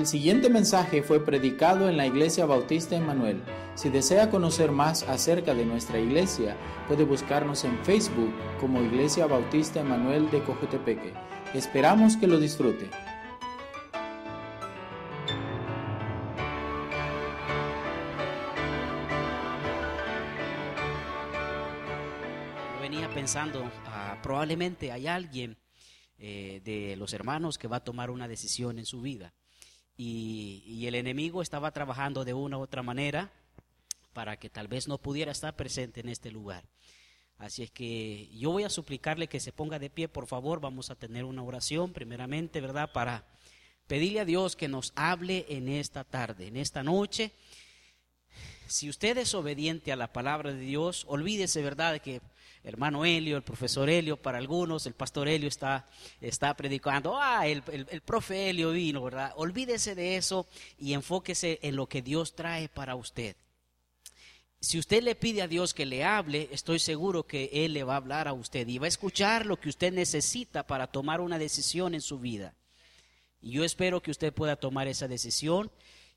El siguiente mensaje fue predicado en la Iglesia Bautista Emanuel. Si desea conocer más acerca de nuestra iglesia, puede buscarnos en Facebook como Iglesia Bautista Emanuel de Cojutepeque. Esperamos que lo disfrute. venía pensando, ah, probablemente hay alguien eh, de los hermanos que va a tomar una decisión en su vida. Y, el enemigo estaba trabajando de una u otra manera para que tal vez no pudiera estar presente en este lugar. Así es que yo voy a suplicarle que se ponga de pie, por favor. Vamos a tener una oración primeramente, ¿verdad? Para pedirle a Dios que nos hable en esta tarde, en esta noche. Si usted es obediente a la palabra de Dios, olvídese, ¿verdad?, que hermano Helio, el profesor Helio, para algunos, el pastor Helio está, está predicando, ah, el, el, profe Helio vino, ¿verdad? Olvídese de eso y enfóquese en lo que Dios trae para usted. Si usted le pide a Dios que le hable, estoy seguro que Él le va a hablar a usted y va a escuchar lo que usted necesita para tomar una decisión en su vida. Y yo espero que usted pueda tomar esa decisión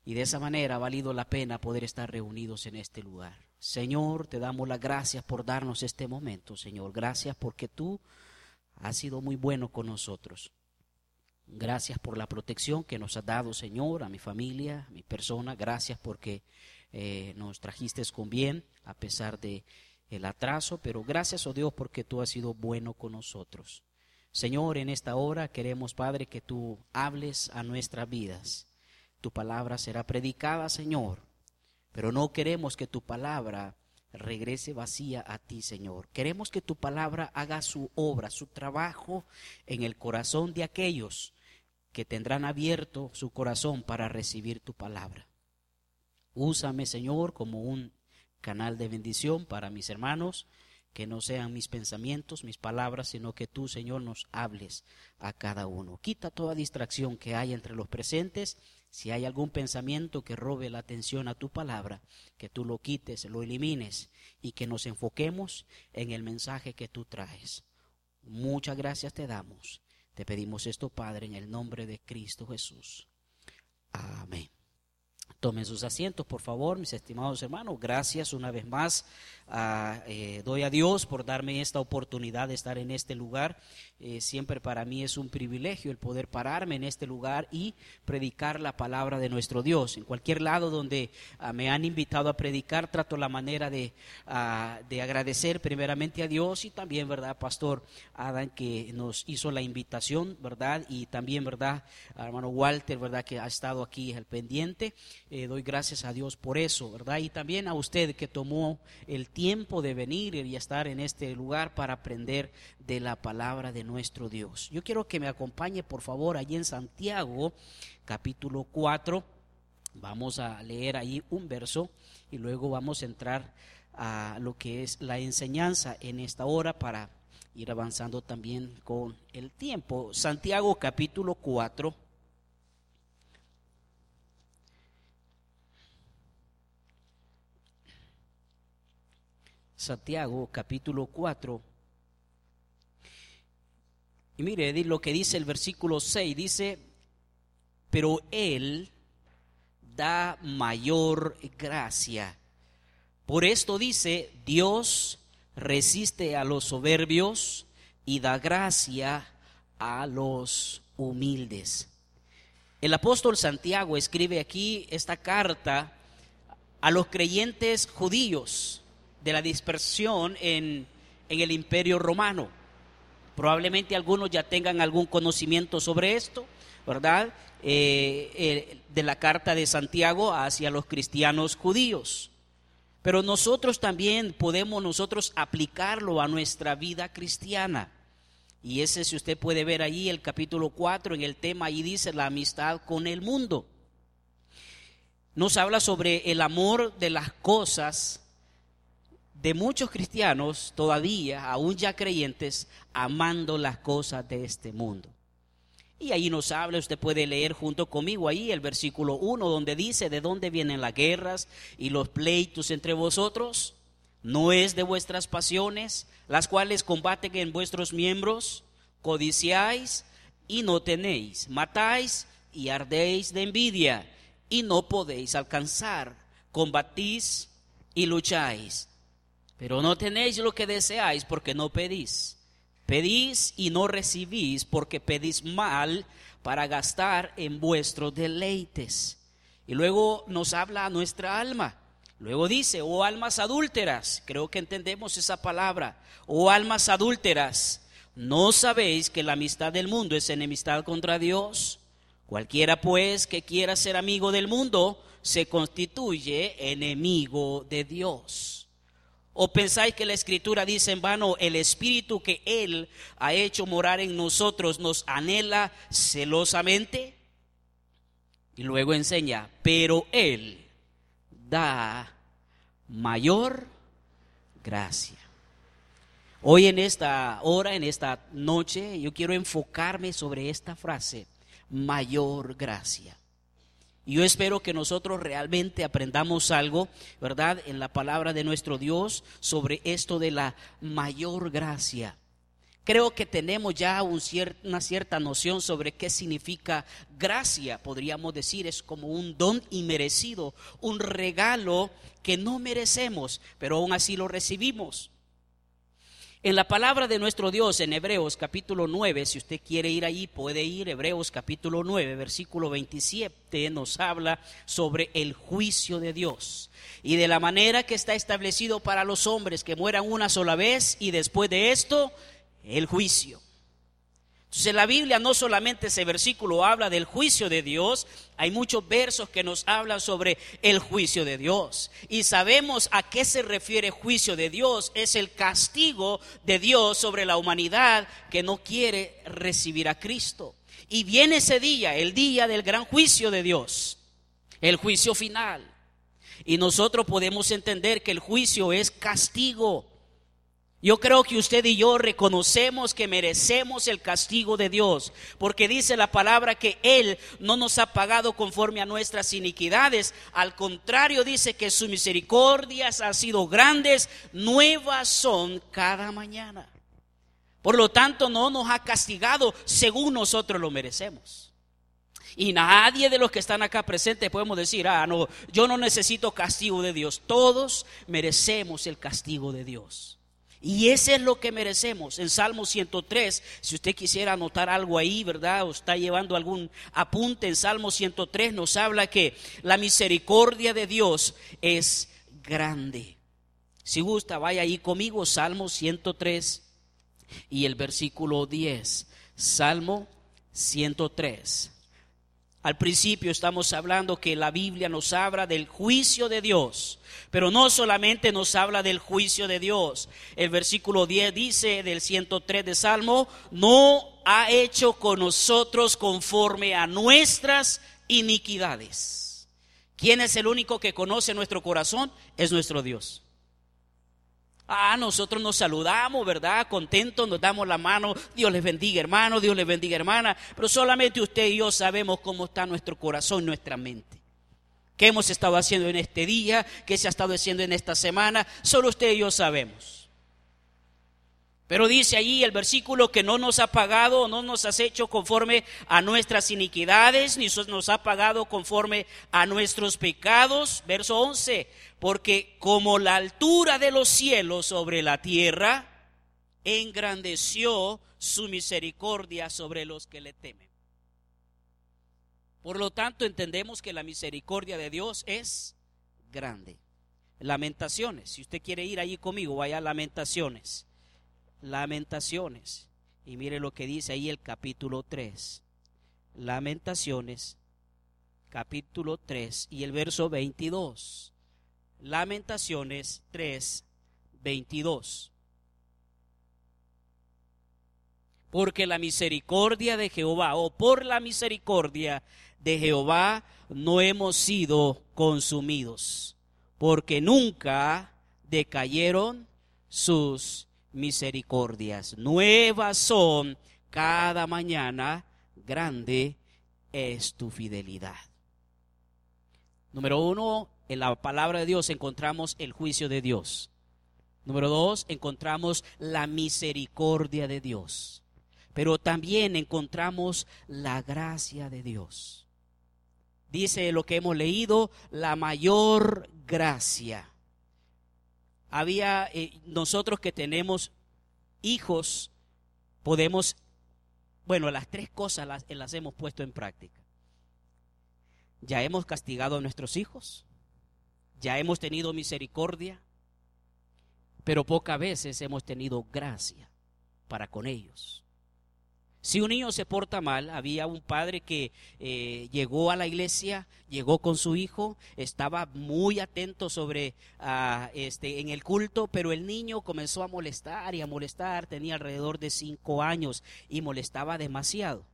y de esa manera ha valido la pena poder estar reunidos en este lugar. Señor, te damos las gracias por darnos este momento, Señor. Gracias porque tú has sido muy bueno con nosotros. Gracias por la protección que nos has dado, Señor, a mi familia, a mi persona. Gracias porque eh, nos trajiste con bien a pesar de el atraso, pero gracias, oh Dios, porque tú has sido bueno con nosotros. Señor, en esta hora queremos, Padre, que tú hables a nuestras vidas. Tu palabra será predicada, Señor pero no queremos que tu palabra regrese vacía a ti, Señor. Queremos que tu palabra haga su obra, su trabajo en el corazón de aquellos que tendrán abierto su corazón para recibir tu palabra. Úsame, Señor, como un canal de bendición para mis hermanos, que no sean mis pensamientos, mis palabras, sino que tú, Señor, nos hables a cada uno. Quita toda distracción que hay entre los presentes si hay algún pensamiento que robe la atención a tu palabra, que tú lo quites, lo elimines y que nos enfoquemos en el mensaje que tú traes. Muchas gracias te damos. Te pedimos esto, Padre, en el nombre de Cristo Jesús. Amén. Tomen sus asientos, por favor, mis estimados hermanos. Gracias una vez más. Eh, doy a Dios por darme esta oportunidad de estar en este lugar. Eh, siempre para mí es un privilegio el poder pararme en este lugar y predicar la palabra de nuestro Dios. En cualquier lado donde ah, me han invitado a predicar, trato la manera de, ah, de agradecer primeramente a Dios y también, ¿verdad, Pastor Adán, que nos hizo la invitación, ¿verdad? Y también, ¿verdad, hermano Walter, ¿verdad? Que ha estado aquí al pendiente. Eh, doy gracias a Dios por eso, ¿verdad? Y también a usted que tomó el tiempo de venir y estar en este lugar para aprender de la palabra de nuestro Dios. Yo quiero que me acompañe, por favor, allí en Santiago, capítulo 4. Vamos a leer ahí un verso y luego vamos a entrar a lo que es la enseñanza en esta hora para ir avanzando también con el tiempo. Santiago capítulo 4 Santiago capítulo 4. Y mire lo que dice el versículo 6, dice, pero Él da mayor gracia. Por esto dice, Dios resiste a los soberbios y da gracia a los humildes. El apóstol Santiago escribe aquí esta carta a los creyentes judíos de la dispersión en, el imperio romano. Probablemente algunos ya tengan algún conocimiento sobre esto, ¿verdad? Eh, de la carta de Santiago hacia los cristianos judíos. Pero nosotros también podemos nosotros aplicarlo a nuestra vida cristiana. Y ese, si usted puede ver ahí el capítulo 4, en el tema, ahí dice la amistad con el mundo. Nos habla sobre el amor de las cosas de muchos cristianos todavía, aún ya creyentes, amando las cosas de este mundo. Y ahí nos habla, usted puede leer junto conmigo ahí el versículo 1, donde dice, ¿de dónde vienen las guerras y los pleitos entre vosotros? ¿No es de vuestras pasiones, las cuales combaten en vuestros miembros? Codiciáis y no tenéis, matáis y ardéis de envidia y no podéis alcanzar. Combatís y lucháis, pero no tenéis lo que deseáis porque no pedís. Pedís y no recibís porque pedís mal para gastar en vuestros deleites. Y luego nos habla a nuestra alma. Luego dice, oh almas adúlteras, creo que entendemos esa palabra, oh almas adúlteras, ¿no sabéis que la amistad del mundo es enemistad contra Dios? Cualquiera pues que quiera ser amigo del mundo se constituye enemigo de Dios. ¿O pensáis que la escritura dice en vano, el espíritu que Él ha hecho morar en nosotros nos anhela celosamente? Y luego enseña, pero Él da mayor gracia. Hoy en esta hora, en esta noche, yo quiero enfocarme sobre esta frase, mayor gracia. Y yo espero que nosotros realmente aprendamos algo, ¿verdad?, en la palabra de nuestro Dios sobre esto de la mayor gracia. Creo que tenemos ya una cierta noción sobre qué significa gracia. Podríamos decir, es como un don inmerecido, un regalo que no merecemos, pero aún así lo recibimos. En la palabra de nuestro Dios en Hebreos capítulo 9, si usted quiere ir allí, puede ir. Hebreos capítulo 9, versículo 27, nos habla sobre el juicio de Dios y de la manera que está establecido para los hombres que mueran una sola vez y después de esto, el juicio. Entonces en la Biblia no solamente ese versículo habla del juicio de Dios, hay muchos versos que nos hablan sobre el juicio de Dios. Y sabemos a qué se refiere juicio de Dios. Es el castigo de Dios sobre la humanidad que no quiere recibir a Cristo. Y viene ese día, el día del gran juicio de Dios, el juicio final. Y nosotros podemos entender que el juicio es castigo. Yo creo que usted y yo reconocemos que merecemos el castigo de Dios, porque dice la palabra que Él no nos ha pagado conforme a nuestras iniquidades, al contrario dice que sus misericordias han sido grandes, nuevas son cada mañana. Por lo tanto, no nos ha castigado según nosotros lo merecemos. Y nadie de los que están acá presentes podemos decir, ah, no, yo no necesito castigo de Dios. Todos merecemos el castigo de Dios. Y ese es lo que merecemos. En Salmo 103, si usted quisiera anotar algo ahí, ¿verdad? O está llevando algún apunte en Salmo 103, nos habla que la misericordia de Dios es grande. Si gusta, vaya ahí conmigo, Salmo 103 y el versículo 10. Salmo 103. Al principio estamos hablando que la Biblia nos habla del juicio de Dios, pero no solamente nos habla del juicio de Dios. El versículo 10 dice del 103 de Salmo, no ha hecho con nosotros conforme a nuestras iniquidades. ¿Quién es el único que conoce nuestro corazón? Es nuestro Dios. Ah, nosotros nos saludamos, ¿verdad? Contentos, nos damos la mano. Dios les bendiga, hermano, Dios les bendiga, hermana. Pero solamente usted y yo sabemos cómo está nuestro corazón, nuestra mente. ¿Qué hemos estado haciendo en este día? ¿Qué se ha estado haciendo en esta semana? Solo usted y yo sabemos. Pero dice allí el versículo que no nos ha pagado, no nos has hecho conforme a nuestras iniquidades, ni nos ha pagado conforme a nuestros pecados. Verso 11, porque como la altura de los cielos sobre la tierra, engrandeció su misericordia sobre los que le temen. Por lo tanto, entendemos que la misericordia de Dios es grande. Lamentaciones, si usted quiere ir allí conmigo, vaya a Lamentaciones Lamentaciones. Y mire lo que dice ahí el capítulo 3. Lamentaciones, capítulo 3 y el verso 22. Lamentaciones 3, 22. Porque la misericordia de Jehová, o por la misericordia de Jehová, no hemos sido consumidos, porque nunca decayeron sus misericordias. Nuevas son cada mañana, grande es tu fidelidad. Número uno, en la palabra de Dios encontramos el juicio de Dios. Número dos, encontramos la misericordia de Dios. Pero también encontramos la gracia de Dios. dice lo que hemos leído, la mayor gracia. Había eh, nosotros que tenemos hijos, podemos, bueno, las tres cosas las, las hemos puesto en práctica. Ya hemos castigado a nuestros hijos, ya hemos tenido misericordia, pero pocas veces hemos tenido gracia para con ellos. Si un niño se porta mal, había un padre que eh, llegó a la iglesia, llegó con su hijo, estaba muy atento sobre ah, este en el culto, pero el niño comenzó a molestar y a molestar, tenía alrededor de cinco años y molestaba demasiado.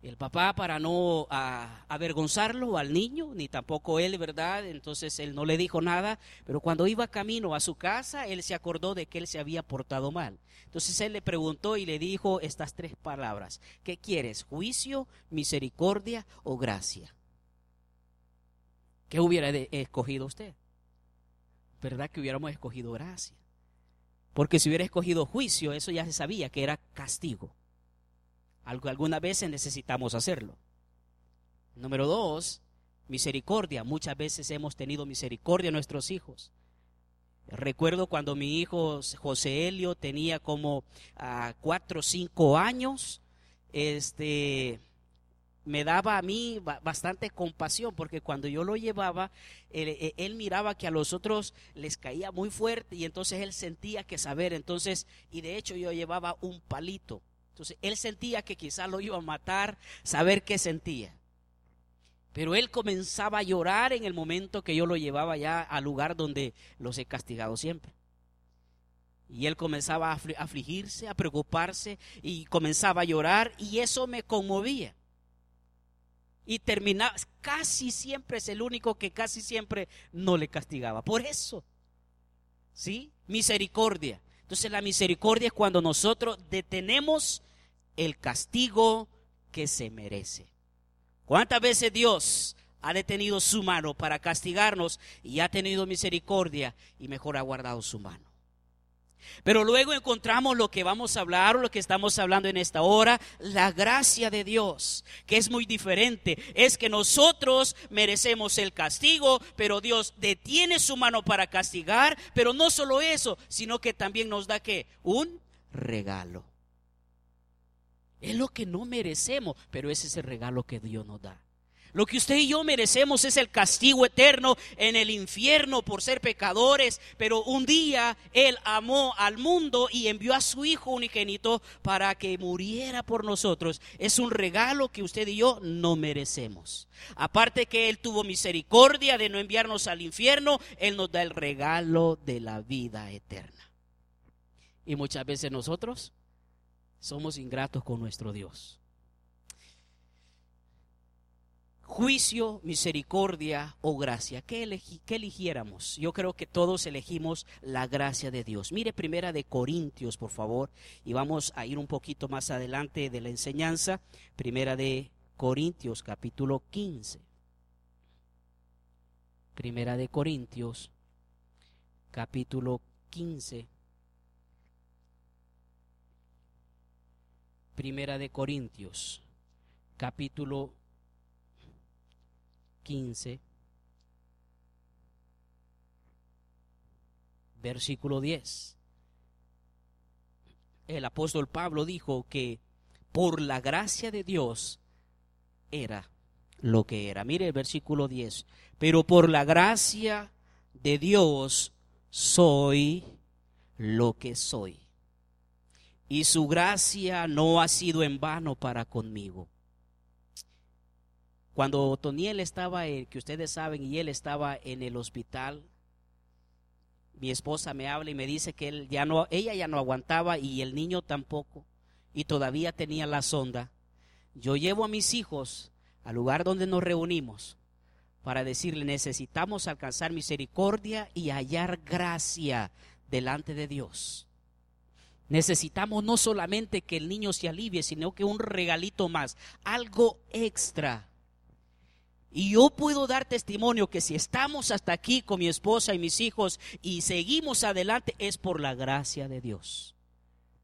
El papá, para no avergonzarlo al niño, ni tampoco él, ¿verdad? Entonces él no le dijo nada, pero cuando iba camino a su casa, él se acordó de que él se había portado mal. Entonces él le preguntó y le dijo estas tres palabras. ¿Qué quieres? ¿Juicio, misericordia o gracia? ¿Qué hubiera escogido usted? ¿Verdad que hubiéramos escogido gracia? Porque si hubiera escogido juicio, eso ya se sabía que era castigo. Algunas veces necesitamos hacerlo. Número dos, misericordia. Muchas veces hemos tenido misericordia a nuestros hijos. Recuerdo cuando mi hijo José Helio tenía como ah, cuatro o cinco años, este, me daba a mí bastante compasión porque cuando yo lo llevaba, él, e, él, miraba que a los otros les caía muy fuerte y entonces él sentía que saber, entonces, y de hecho yo llevaba un palito entonces él sentía que quizás lo iba a matar, saber qué sentía. Pero él comenzaba a llorar en el momento que yo lo llevaba ya al lugar donde los he castigado siempre. Y él comenzaba a afligirse, a preocuparse y comenzaba a llorar y eso me conmovía. Y terminaba, casi siempre es el único que casi siempre no le castigaba. Por eso, ¿sí? Misericordia. Entonces la misericordia es cuando nosotros detenemos el castigo que se merece. ¿Cuántas veces Dios ha detenido su mano para castigarnos y ha tenido misericordia y mejor ha guardado su mano? Pero luego encontramos lo que vamos a hablar lo que estamos hablando en esta hora, la gracia de Dios, que es muy diferente. Es que nosotros merecemos el castigo, pero Dios detiene su mano para castigar, pero no solo eso, sino que también nos da que un regalo. Es lo que no merecemos, pero ese es el regalo que Dios nos da. Lo que usted y yo merecemos es el castigo eterno en el infierno por ser pecadores, pero un día Él amó al mundo y envió a su Hijo unigénito para que muriera por nosotros. Es un regalo que usted y yo no merecemos. Aparte que Él tuvo misericordia de no enviarnos al infierno, Él nos da el regalo de la vida eterna. Y muchas veces nosotros somos ingratos con nuestro Dios. Juicio, misericordia o gracia. ¿Qué, eligiéramos? Yo creo que todos elegimos la gracia de Dios. Mire primera de Corintios, por favor, y vamos a ir un poquito más adelante de la enseñanza. Primera de Corintios, capítulo 15. Primera de Corintios, capítulo 15. Primera de Corintios, capítulo 15, versículo 10. El apóstol Pablo dijo que por la gracia de Dios era lo que era. Mire el versículo 10. Pero por la gracia de Dios soy lo que soy y su gracia no ha sido en vano para conmigo. Cuando Toniel estaba, que ustedes saben, y él estaba en el hospital, mi esposa me habla y me dice que él ya no, ella ya no aguantaba y el niño tampoco, y todavía tenía la sonda. Yo llevo a mis hijos al lugar donde nos reunimos para decirle necesitamos alcanzar misericordia y hallar gracia delante de Dios. Necesitamos no solamente que el niño se alivie, sino que un regalito más, algo extra. Y yo puedo dar testimonio que si estamos hasta aquí con mi esposa y mis hijos y seguimos adelante es por la gracia de Dios.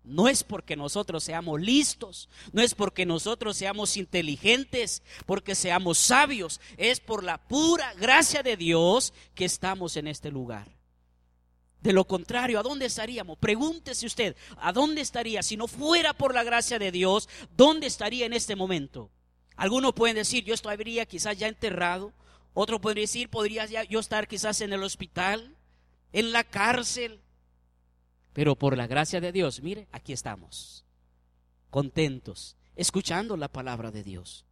No es porque nosotros seamos listos, no es porque nosotros seamos inteligentes, porque seamos sabios, es por la pura gracia de Dios que estamos en este lugar. De lo contrario, ¿a dónde estaríamos? Pregúntese usted, ¿a dónde estaría? Si no fuera por la gracia de Dios, ¿dónde estaría en este momento? Algunos pueden decir, yo estaría quizás ya enterrado. Otros pueden decir, podría yo estar quizás en el hospital, en la cárcel. Pero por la gracia de Dios, mire, aquí estamos, contentos, escuchando la palabra de Dios.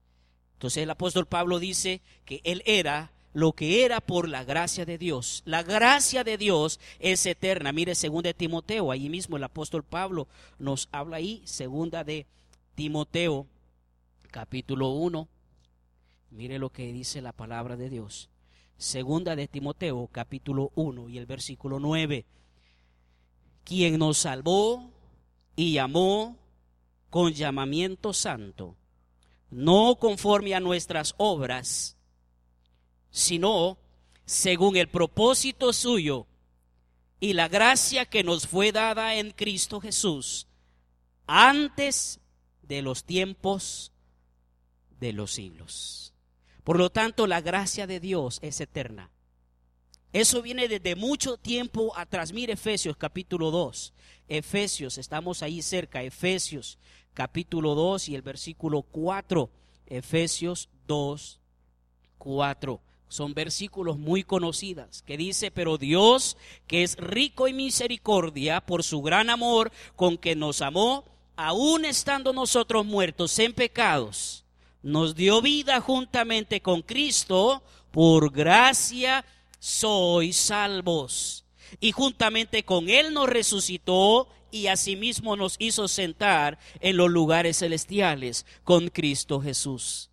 Entonces el apóstol Pablo dice que él era lo que era por la gracia de Dios. La gracia de Dios es eterna. Mire, segunda de Timoteo, ahí mismo el apóstol Pablo nos habla ahí, segunda de Timoteo, capítulo 1. Mire lo que dice la palabra de Dios. Segunda de Timoteo, capítulo 1 y el versículo 9 quien nos salvó y llamó con llamamiento santo, no conforme a nuestras obras, sino según el propósito suyo y la gracia que nos fue dada en Cristo Jesús antes de los tiempos de los siglos. Por lo tanto, la gracia de Dios es eterna. Eso viene desde mucho tiempo atrás. Mire Efesios capítulo 2. Efesios, estamos ahí cerca. Efesios capítulo 2 y el versículo 4. Efesios 2, 4. Son versículos muy conocidos que dice, pero Dios, que es rico en misericordia por su gran amor con que nos amó, aun estando nosotros muertos en pecados, nos dio vida juntamente con Cristo por gracia sois salvos. Y juntamente con Él nos resucitó y asimismo nos hizo sentar en los lugares celestiales con Cristo Jesús,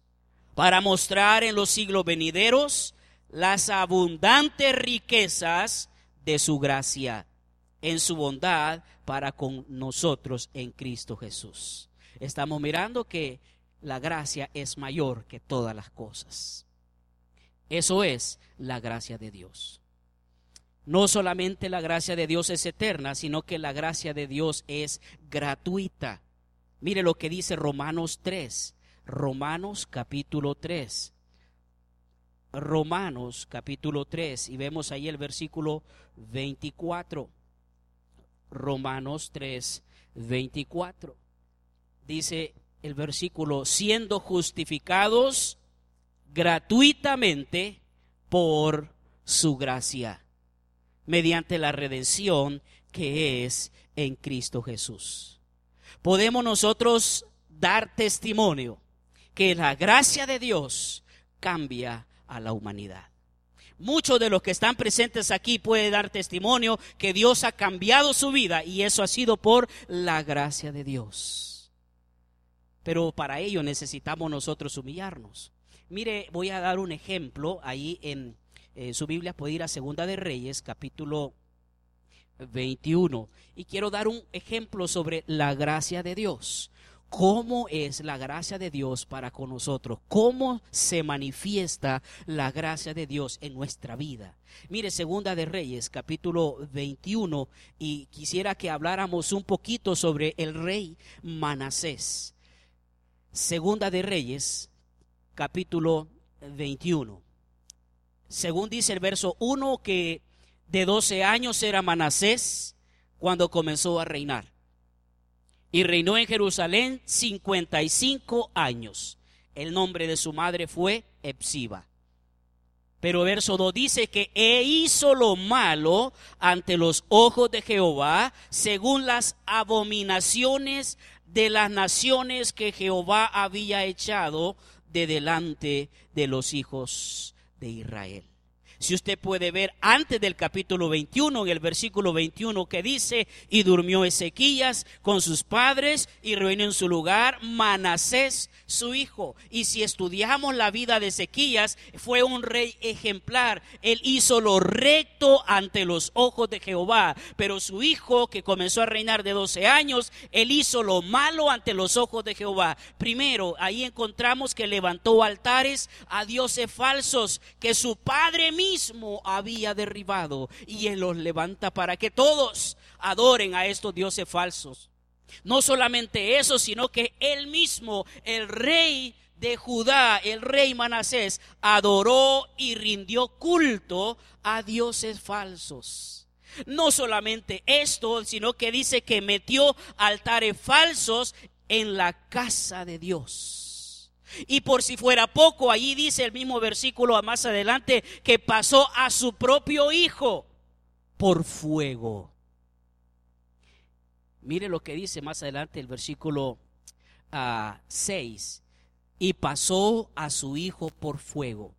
para mostrar en los siglos venideros las abundantes riquezas de su gracia, en su bondad para con nosotros en Cristo Jesús. Estamos mirando que la gracia es mayor que todas las cosas. Eso es la gracia de Dios. No solamente la gracia de Dios es eterna, sino que la gracia de Dios es gratuita. Mire lo que dice Romanos 3. Romanos capítulo 3. Romanos capítulo 3 y vemos ahí el versículo 24. Romanos 3, 24. Dice el versículo, siendo justificados gratuitamente por su gracia, mediante la redención que es en Cristo Jesús. Podemos nosotros dar testimonio que la gracia de Dios cambia a la humanidad. Muchos de los que están presentes aquí pueden dar testimonio que Dios ha cambiado su vida y eso ha sido por la gracia de Dios. Pero para ello necesitamos nosotros humillarnos. Mire, voy a dar un ejemplo ahí en eh, su Biblia, puede ir a Segunda de Reyes, capítulo 21. Y quiero dar un ejemplo sobre la gracia de Dios. ¿Cómo es la gracia de Dios para con nosotros? ¿Cómo se manifiesta la gracia de Dios en nuestra vida? Mire, Segunda de Reyes, capítulo 21, y quisiera que habláramos un poquito sobre el rey Manasés. Segunda de Reyes, capítulo 21. Según dice el verso 1 que de 12 años era Manasés cuando comenzó a reinar. Y reinó en Jerusalén 55 años. El nombre de su madre fue Epsiba. Pero verso 2 dice que e hizo lo malo ante los ojos de Jehová, según las abominaciones de las naciones que Jehová había echado de delante de los hijos de Israel. Si usted puede ver antes del capítulo 21, en el versículo 21 que dice, y durmió Ezequías con sus padres y reinó en su lugar Manasés su hijo. Y si estudiamos la vida de Ezequías, fue un rey ejemplar. Él hizo lo recto ante los ojos de Jehová. Pero su hijo, que comenzó a reinar de 12 años, él hizo lo malo ante los ojos de Jehová. Primero, ahí encontramos que levantó altares a dioses falsos que su padre mismo había derribado. Y él los levanta para que todos adoren a estos dioses falsos. No solamente eso, sino que él mismo, el rey de Judá, el rey Manasés, adoró y rindió culto a dioses falsos. No solamente esto, sino que dice que metió altares falsos en la casa de Dios. Y por si fuera poco, allí dice el mismo versículo más adelante que pasó a su propio hijo por fuego. Mire lo que dice más adelante el versículo 6. Ah, y pasó a su hijo por fuego.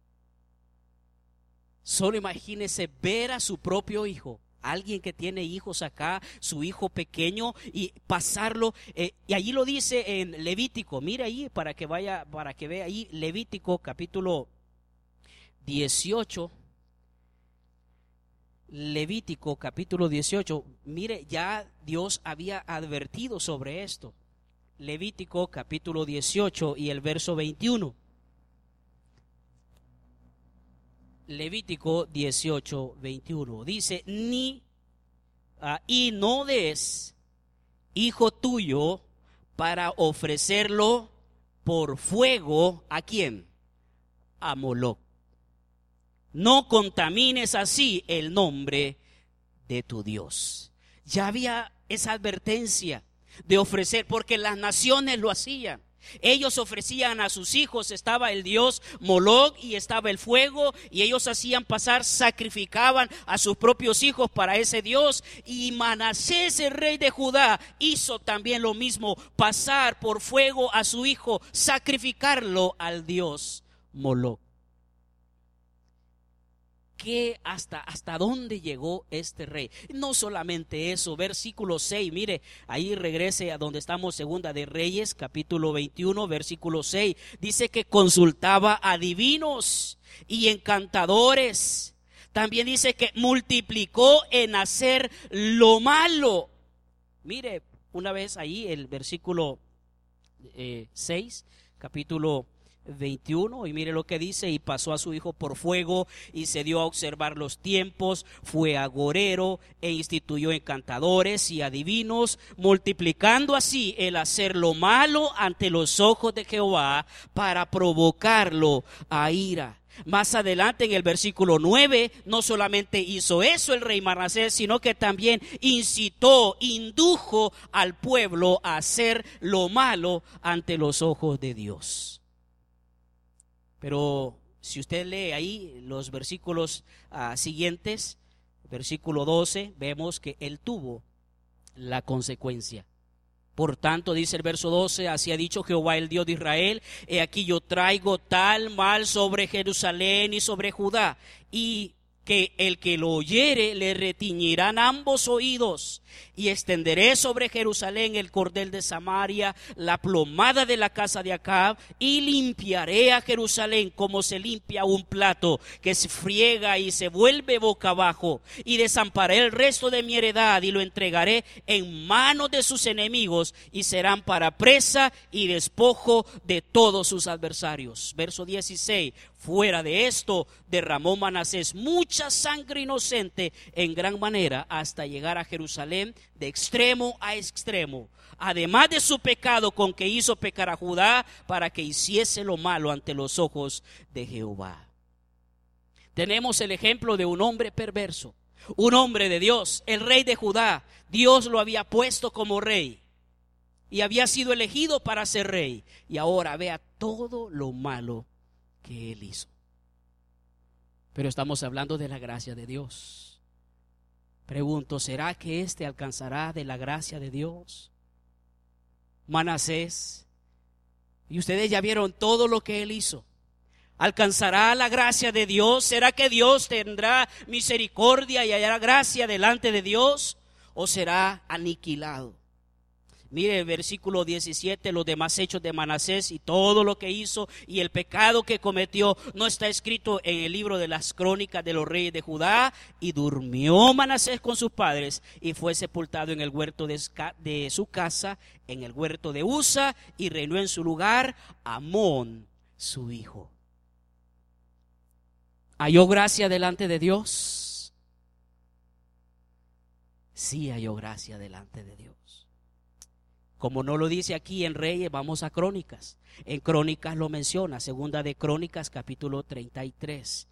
Solo imagínese ver a su propio hijo, alguien que tiene hijos acá, su hijo pequeño, y pasarlo. Eh, y allí lo dice en Levítico. Mire ahí para que vaya, para que vea ahí Levítico capítulo 18 Levítico capítulo 18, mire, ya Dios había advertido sobre esto. Levítico capítulo 18 y el verso 21. Levítico 18, 21. Dice, ni ah, y no des hijo tuyo para ofrecerlo por fuego a quién? A Moloch no contamines así el nombre de tu Dios. Ya había esa advertencia de ofrecer, porque las naciones lo hacían. Ellos ofrecían a sus hijos, estaba el dios Moloch y estaba el fuego, y ellos hacían pasar, sacrificaban a sus propios hijos para ese dios. Y Manasés, el rey de Judá, hizo también lo mismo, pasar por fuego a su hijo, sacrificarlo al dios Moloch qué, hasta, hasta dónde llegó este rey. No solamente eso, versículo 6, mire, ahí regrese a donde estamos, segunda de Reyes, capítulo 21, versículo 6, dice que consultaba a divinos y encantadores. También dice que multiplicó en hacer lo malo. Mire, una vez ahí el versículo 6, eh, capítulo 21 y mire lo que dice y pasó a su hijo por fuego y se dio a observar los tiempos, fue agorero e instituyó encantadores y adivinos, multiplicando así el hacer lo malo ante los ojos de Jehová para provocarlo a ira. Más adelante en el versículo 9, no solamente hizo eso el rey Manasés, sino que también incitó, indujo al pueblo a hacer lo malo ante los ojos de Dios. Pero si usted lee ahí los versículos ah, siguientes, versículo 12, vemos que él tuvo la consecuencia. Por tanto, dice el verso 12, así ha dicho Jehová el Dios de Israel, he aquí yo traigo tal mal sobre Jerusalén y sobre Judá, y que el que lo oyere le retiñirán ambos oídos y extenderé sobre Jerusalén el cordel de Samaria, la plomada de la casa de Acab y limpiaré a Jerusalén como se limpia un plato que se friega y se vuelve boca abajo y desamparé el resto de mi heredad y lo entregaré en manos de sus enemigos y serán para presa y despojo de todos sus adversarios. Verso 16. Fuera de esto, derramó Manasés mucha sangre inocente en gran manera hasta llegar a Jerusalén de extremo a extremo. Además de su pecado con que hizo pecar a Judá para que hiciese lo malo ante los ojos de Jehová. Tenemos el ejemplo de un hombre perverso, un hombre de Dios, el rey de Judá. Dios lo había puesto como rey y había sido elegido para ser rey. Y ahora vea todo lo malo que él hizo. Pero estamos hablando de la gracia de Dios. Pregunto, ¿será que éste alcanzará de la gracia de Dios? Manasés. Y ustedes ya vieron todo lo que él hizo. ¿Alcanzará la gracia de Dios? ¿Será que Dios tendrá misericordia y hallará gracia delante de Dios? ¿O será aniquilado? Mire el versículo 17, los demás hechos de Manasés y todo lo que hizo y el pecado que cometió no está escrito en el libro de las crónicas de los reyes de Judá. Y durmió Manasés con sus padres y fue sepultado en el huerto de, su casa, en el huerto de Usa, y reinó en su lugar Amón, su hijo. ¿Halló gracia delante de Dios? Sí halló gracia delante de Dios. Como no lo dice aquí en Reyes, vamos a Crónicas. En Crónicas lo menciona, segunda de Crónicas, capítulo 33.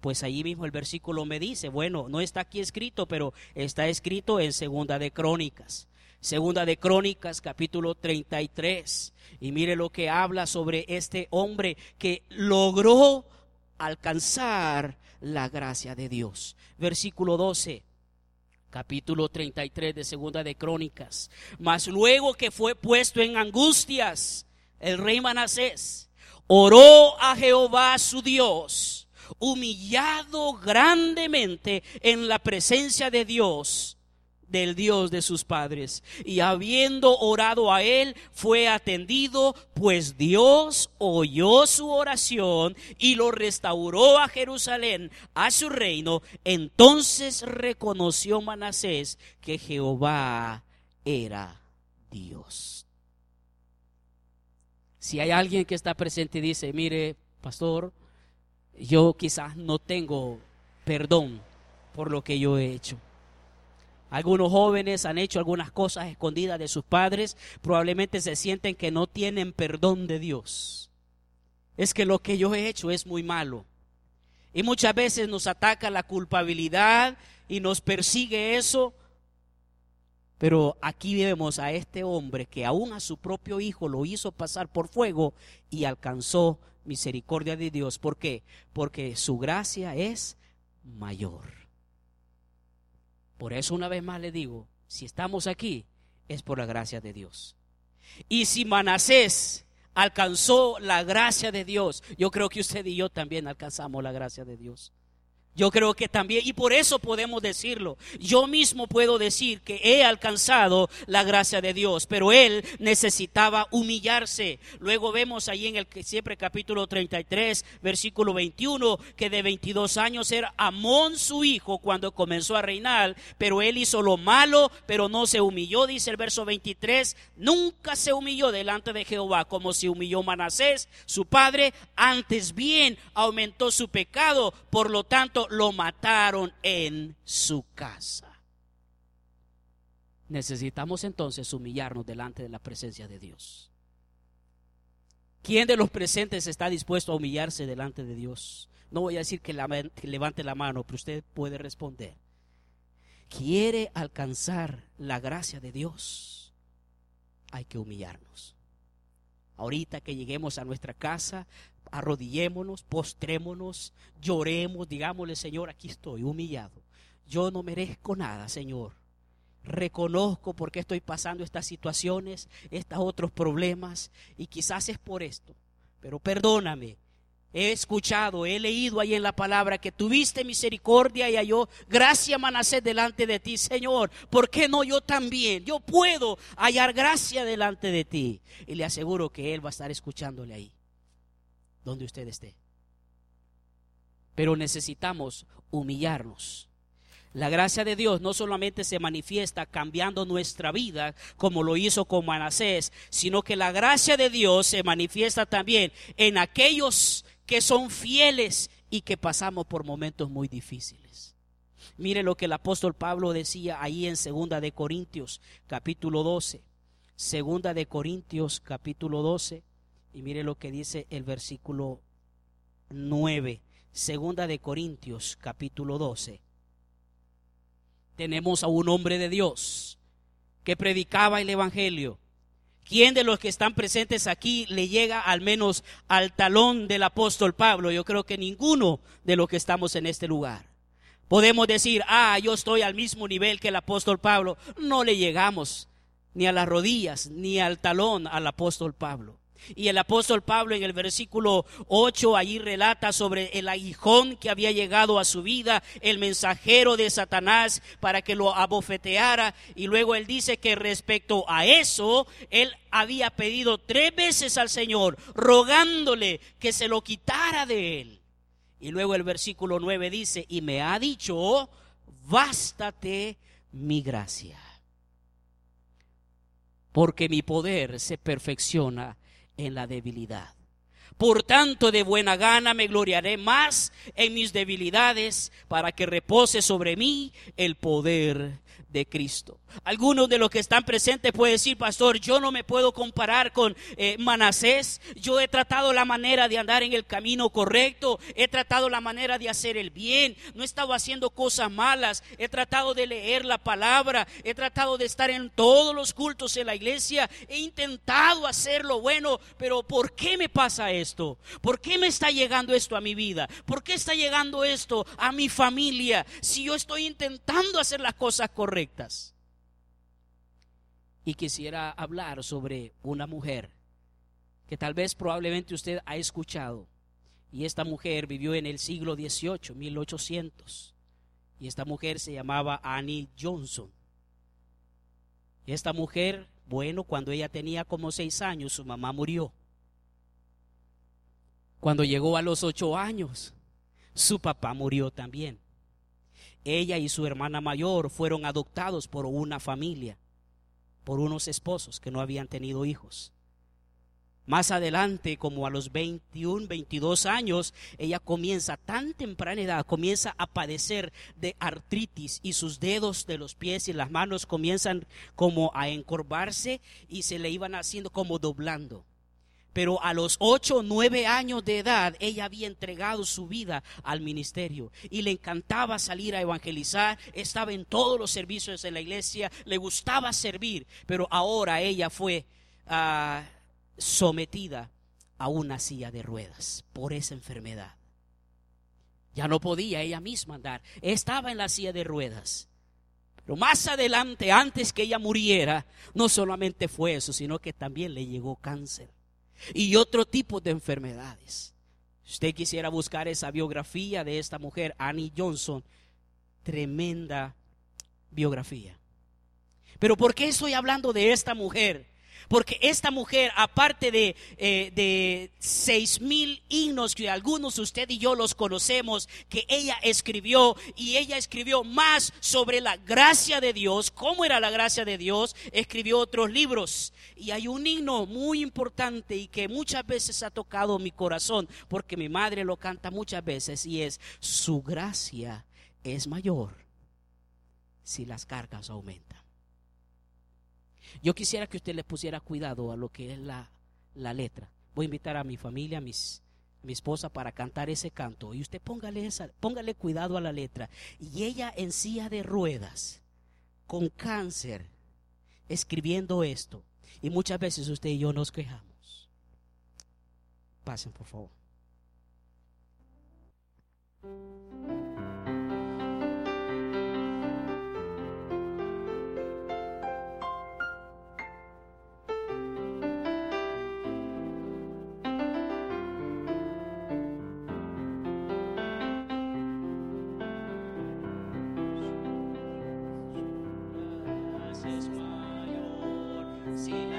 Pues ahí mismo el versículo me dice, bueno, no está aquí escrito, pero está escrito en segunda de Crónicas. Segunda de Crónicas, capítulo 33. Y mire lo que habla sobre este hombre que logró alcanzar la gracia de Dios. Versículo 12 capítulo 33 de Segunda de Crónicas. Mas luego que fue puesto en angustias, el rey Manasés oró a Jehová su Dios, humillado grandemente en la presencia de Dios del Dios de sus padres. Y habiendo orado a él, fue atendido, pues Dios oyó su oración y lo restauró a Jerusalén, a su reino. Entonces reconoció Manasés que Jehová era Dios. Si hay alguien que está presente y dice, mire, pastor, yo quizás no tengo perdón por lo que yo he hecho. Algunos jóvenes han hecho algunas cosas escondidas de sus padres, probablemente se sienten que no tienen perdón de Dios. Es que lo que yo he hecho es muy malo. Y muchas veces nos ataca la culpabilidad y nos persigue eso. Pero aquí vemos a este hombre que aún a su propio hijo lo hizo pasar por fuego y alcanzó misericordia de Dios. ¿Por qué? Porque su gracia es mayor. Por eso una vez más le digo, si estamos aquí es por la gracia de Dios. Y si Manasés alcanzó la gracia de Dios, yo creo que usted y yo también alcanzamos la gracia de Dios. Yo creo que también, y por eso podemos decirlo, yo mismo puedo decir que he alcanzado la gracia de Dios, pero él necesitaba humillarse. Luego vemos ahí en el siempre capítulo 33, versículo 21, que de 22 años era Amón su hijo cuando comenzó a reinar, pero él hizo lo malo, pero no se humilló, dice el verso 23, nunca se humilló delante de Jehová como se humilló Manasés, su padre, antes bien aumentó su pecado, por lo tanto lo mataron en su casa. Necesitamos entonces humillarnos delante de la presencia de Dios. ¿Quién de los presentes está dispuesto a humillarse delante de Dios? No voy a decir que, levante la mano, pero usted puede responder. ¿Quiere alcanzar la gracia de Dios? Hay que humillarnos. Ahorita que lleguemos a nuestra casa, arrodillémonos, postrémonos, lloremos, digámosle, Señor, aquí estoy humillado. Yo no merezco nada, Señor. Reconozco por qué estoy pasando estas situaciones, estos otros problemas, y quizás es por esto. Pero perdóname, he escuchado, he leído ahí en la palabra que tuviste misericordia y halló gracia Manasés delante de ti, Señor. ¿Por qué no yo también? Yo puedo hallar gracia delante de ti. Y le aseguro que Él va a estar escuchándole ahí donde usted esté. Pero necesitamos humillarnos. La gracia de Dios no solamente se manifiesta cambiando nuestra vida como lo hizo con Manasés, sino que la gracia de Dios se manifiesta también en aquellos que son fieles y que pasamos por momentos muy difíciles. Mire lo que el apóstol Pablo decía ahí en Segunda de Corintios, capítulo 12. Segunda de Corintios, capítulo 12 y mire lo que dice el versículo 9, segunda de Corintios, capítulo 12. Tenemos a un hombre de Dios que predicaba el Evangelio. ¿Quién de los que están presentes aquí le llega al menos al talón del apóstol Pablo? Yo creo que ninguno de los que estamos en este lugar. Podemos decir, ah, yo estoy al mismo nivel que el apóstol Pablo. No le llegamos ni a las rodillas, ni al talón al apóstol Pablo. Y el apóstol Pablo en el versículo 8 allí relata sobre el aguijón que había llegado a su vida, el mensajero de Satanás para que lo abofeteara. Y luego él dice que respecto a eso, él había pedido tres veces al Señor, rogándole que se lo quitara de él. Y luego el versículo 9 dice, y me ha dicho, bástate mi gracia. Porque mi poder se perfecciona en la debilidad. Por tanto, de buena gana me gloriaré más en mis debilidades para que repose sobre mí el poder de Cristo. Algunos de los que están presentes pueden decir, pastor, yo no me puedo comparar con eh, Manasés. Yo he tratado la manera de andar en el camino correcto. He tratado la manera de hacer el bien. No he estado haciendo cosas malas. He tratado de leer la palabra. He tratado de estar en todos los cultos en la iglesia. He intentado hacer lo bueno. Pero ¿por qué me pasa esto? ¿Por qué me está llegando esto a mi vida? ¿Por qué está llegando esto a mi familia? Si yo estoy intentando hacer las cosas correctas y quisiera hablar sobre una mujer que tal vez probablemente usted ha escuchado. Y esta mujer vivió en el siglo XVIII, 1800. Y esta mujer se llamaba Annie Johnson. Esta mujer, bueno, cuando ella tenía como seis años, su mamá murió. Cuando llegó a los ocho años, su papá murió también. Ella y su hermana mayor fueron adoptados por una familia, por unos esposos que no habían tenido hijos. Más adelante, como a los 21, 22 años, ella comienza, tan temprana edad, comienza a padecer de artritis y sus dedos de los pies y las manos comienzan como a encorvarse y se le iban haciendo como doblando pero a los ocho o nueve años de edad ella había entregado su vida al ministerio y le encantaba salir a evangelizar, estaba en todos los servicios de la iglesia, le gustaba servir, pero ahora ella fue ah, sometida a una silla de ruedas por esa enfermedad. Ya no podía ella misma andar, estaba en la silla de ruedas. Pero más adelante, antes que ella muriera, no solamente fue eso, sino que también le llegó cáncer y otro tipo de enfermedades. Usted quisiera buscar esa biografía de esta mujer, Annie Johnson, tremenda biografía. Pero ¿por qué estoy hablando de esta mujer? Porque esta mujer, aparte de, eh, de seis mil himnos que algunos usted y yo los conocemos, que ella escribió, y ella escribió más sobre la gracia de Dios, cómo era la gracia de Dios, escribió otros libros. Y hay un himno muy importante y que muchas veces ha tocado mi corazón, porque mi madre lo canta muchas veces, y es, su gracia es mayor si las cargas aumentan. Yo quisiera que usted le pusiera cuidado a lo que es la, letra. Voy a invitar a mi familia, a, mis, mi esposa para cantar ese canto. Y usted póngale, esa, póngale cuidado a la letra. Y ella en silla de ruedas, con cáncer, escribiendo esto. Y muchas veces usted y yo nos quejamos. Pasen, por favor. is my own.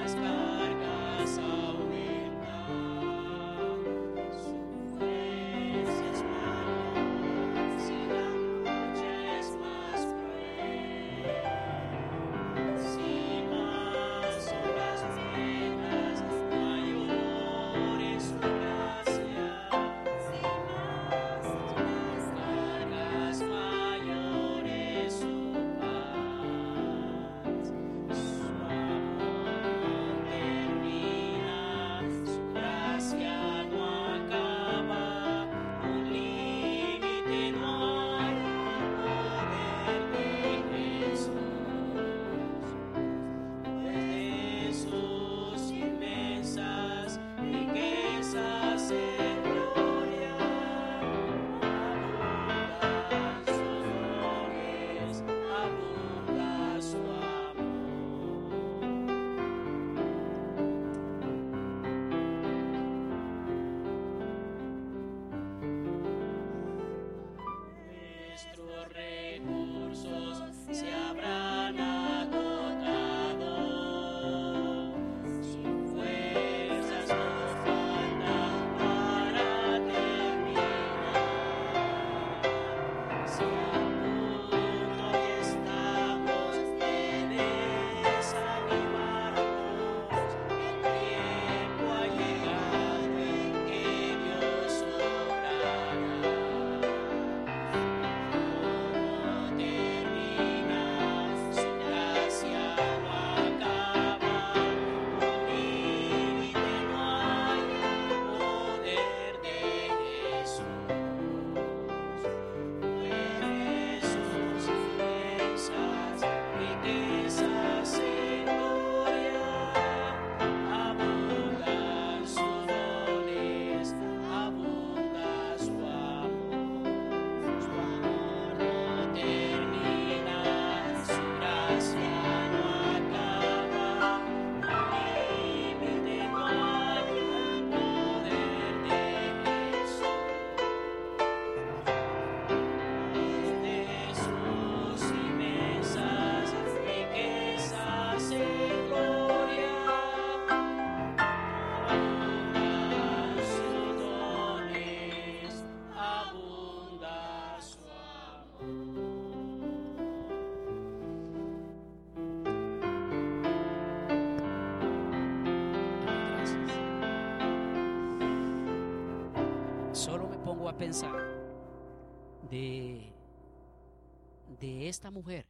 Mujer,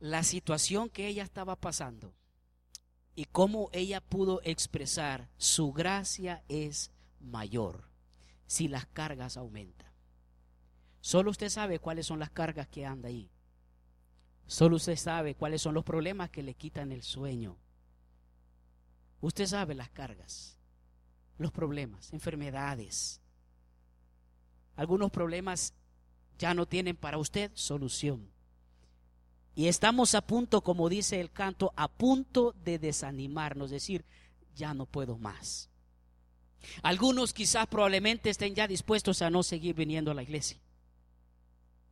la situación que ella estaba pasando y cómo ella pudo expresar su gracia es mayor si las cargas aumentan. Solo usted sabe cuáles son las cargas que anda ahí. Solo usted sabe cuáles son los problemas que le quitan el sueño. Usted sabe las cargas, los problemas, enfermedades. Algunos problemas ya no tienen para usted solución. Y estamos a punto, como dice el canto, a punto de desanimarnos, decir, ya no puedo más. Algunos quizás probablemente estén ya dispuestos a no seguir viniendo a la iglesia.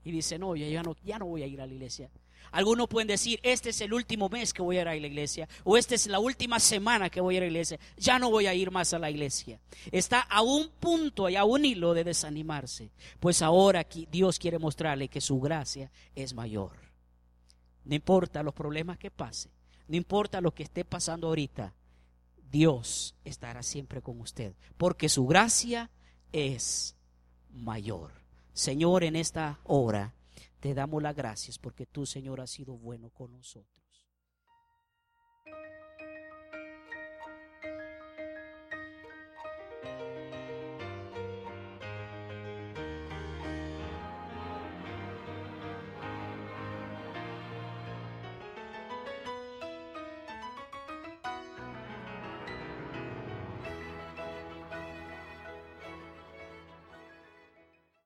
Y dicen, no, ya no, ya no voy a ir a la iglesia. Algunos pueden decir, este es el último mes que voy a ir a la iglesia, o esta es la última semana que voy a ir a la iglesia, ya no voy a ir más a la iglesia. Está a un punto y a un hilo de desanimarse, pues ahora Dios quiere mostrarle que su gracia es mayor. No importa los problemas que pase, no importa lo que esté pasando ahorita, Dios estará siempre con usted, porque su gracia es mayor. Señor, en esta hora te damos las gracias porque tú, Señor, has sido bueno con nosotros.